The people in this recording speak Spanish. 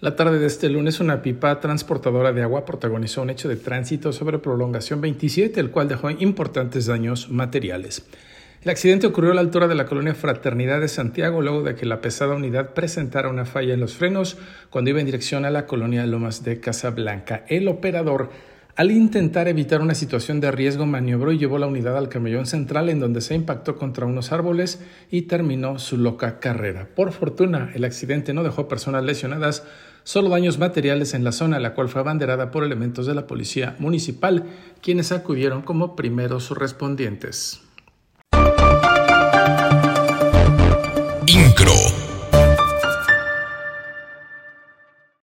La tarde de este lunes, una pipa transportadora de agua protagonizó un hecho de tránsito sobre prolongación 27, el cual dejó importantes daños materiales. El accidente ocurrió a la altura de la colonia Fraternidad de Santiago, luego de que la pesada unidad presentara una falla en los frenos cuando iba en dirección a la colonia Lomas de Casablanca. El operador al intentar evitar una situación de riesgo, maniobró y llevó la unidad al camellón central en donde se impactó contra unos árboles y terminó su loca carrera. Por fortuna, el accidente no dejó personas lesionadas, solo daños materiales en la zona, la cual fue abanderada por elementos de la policía municipal, quienes acudieron como primeros respondientes.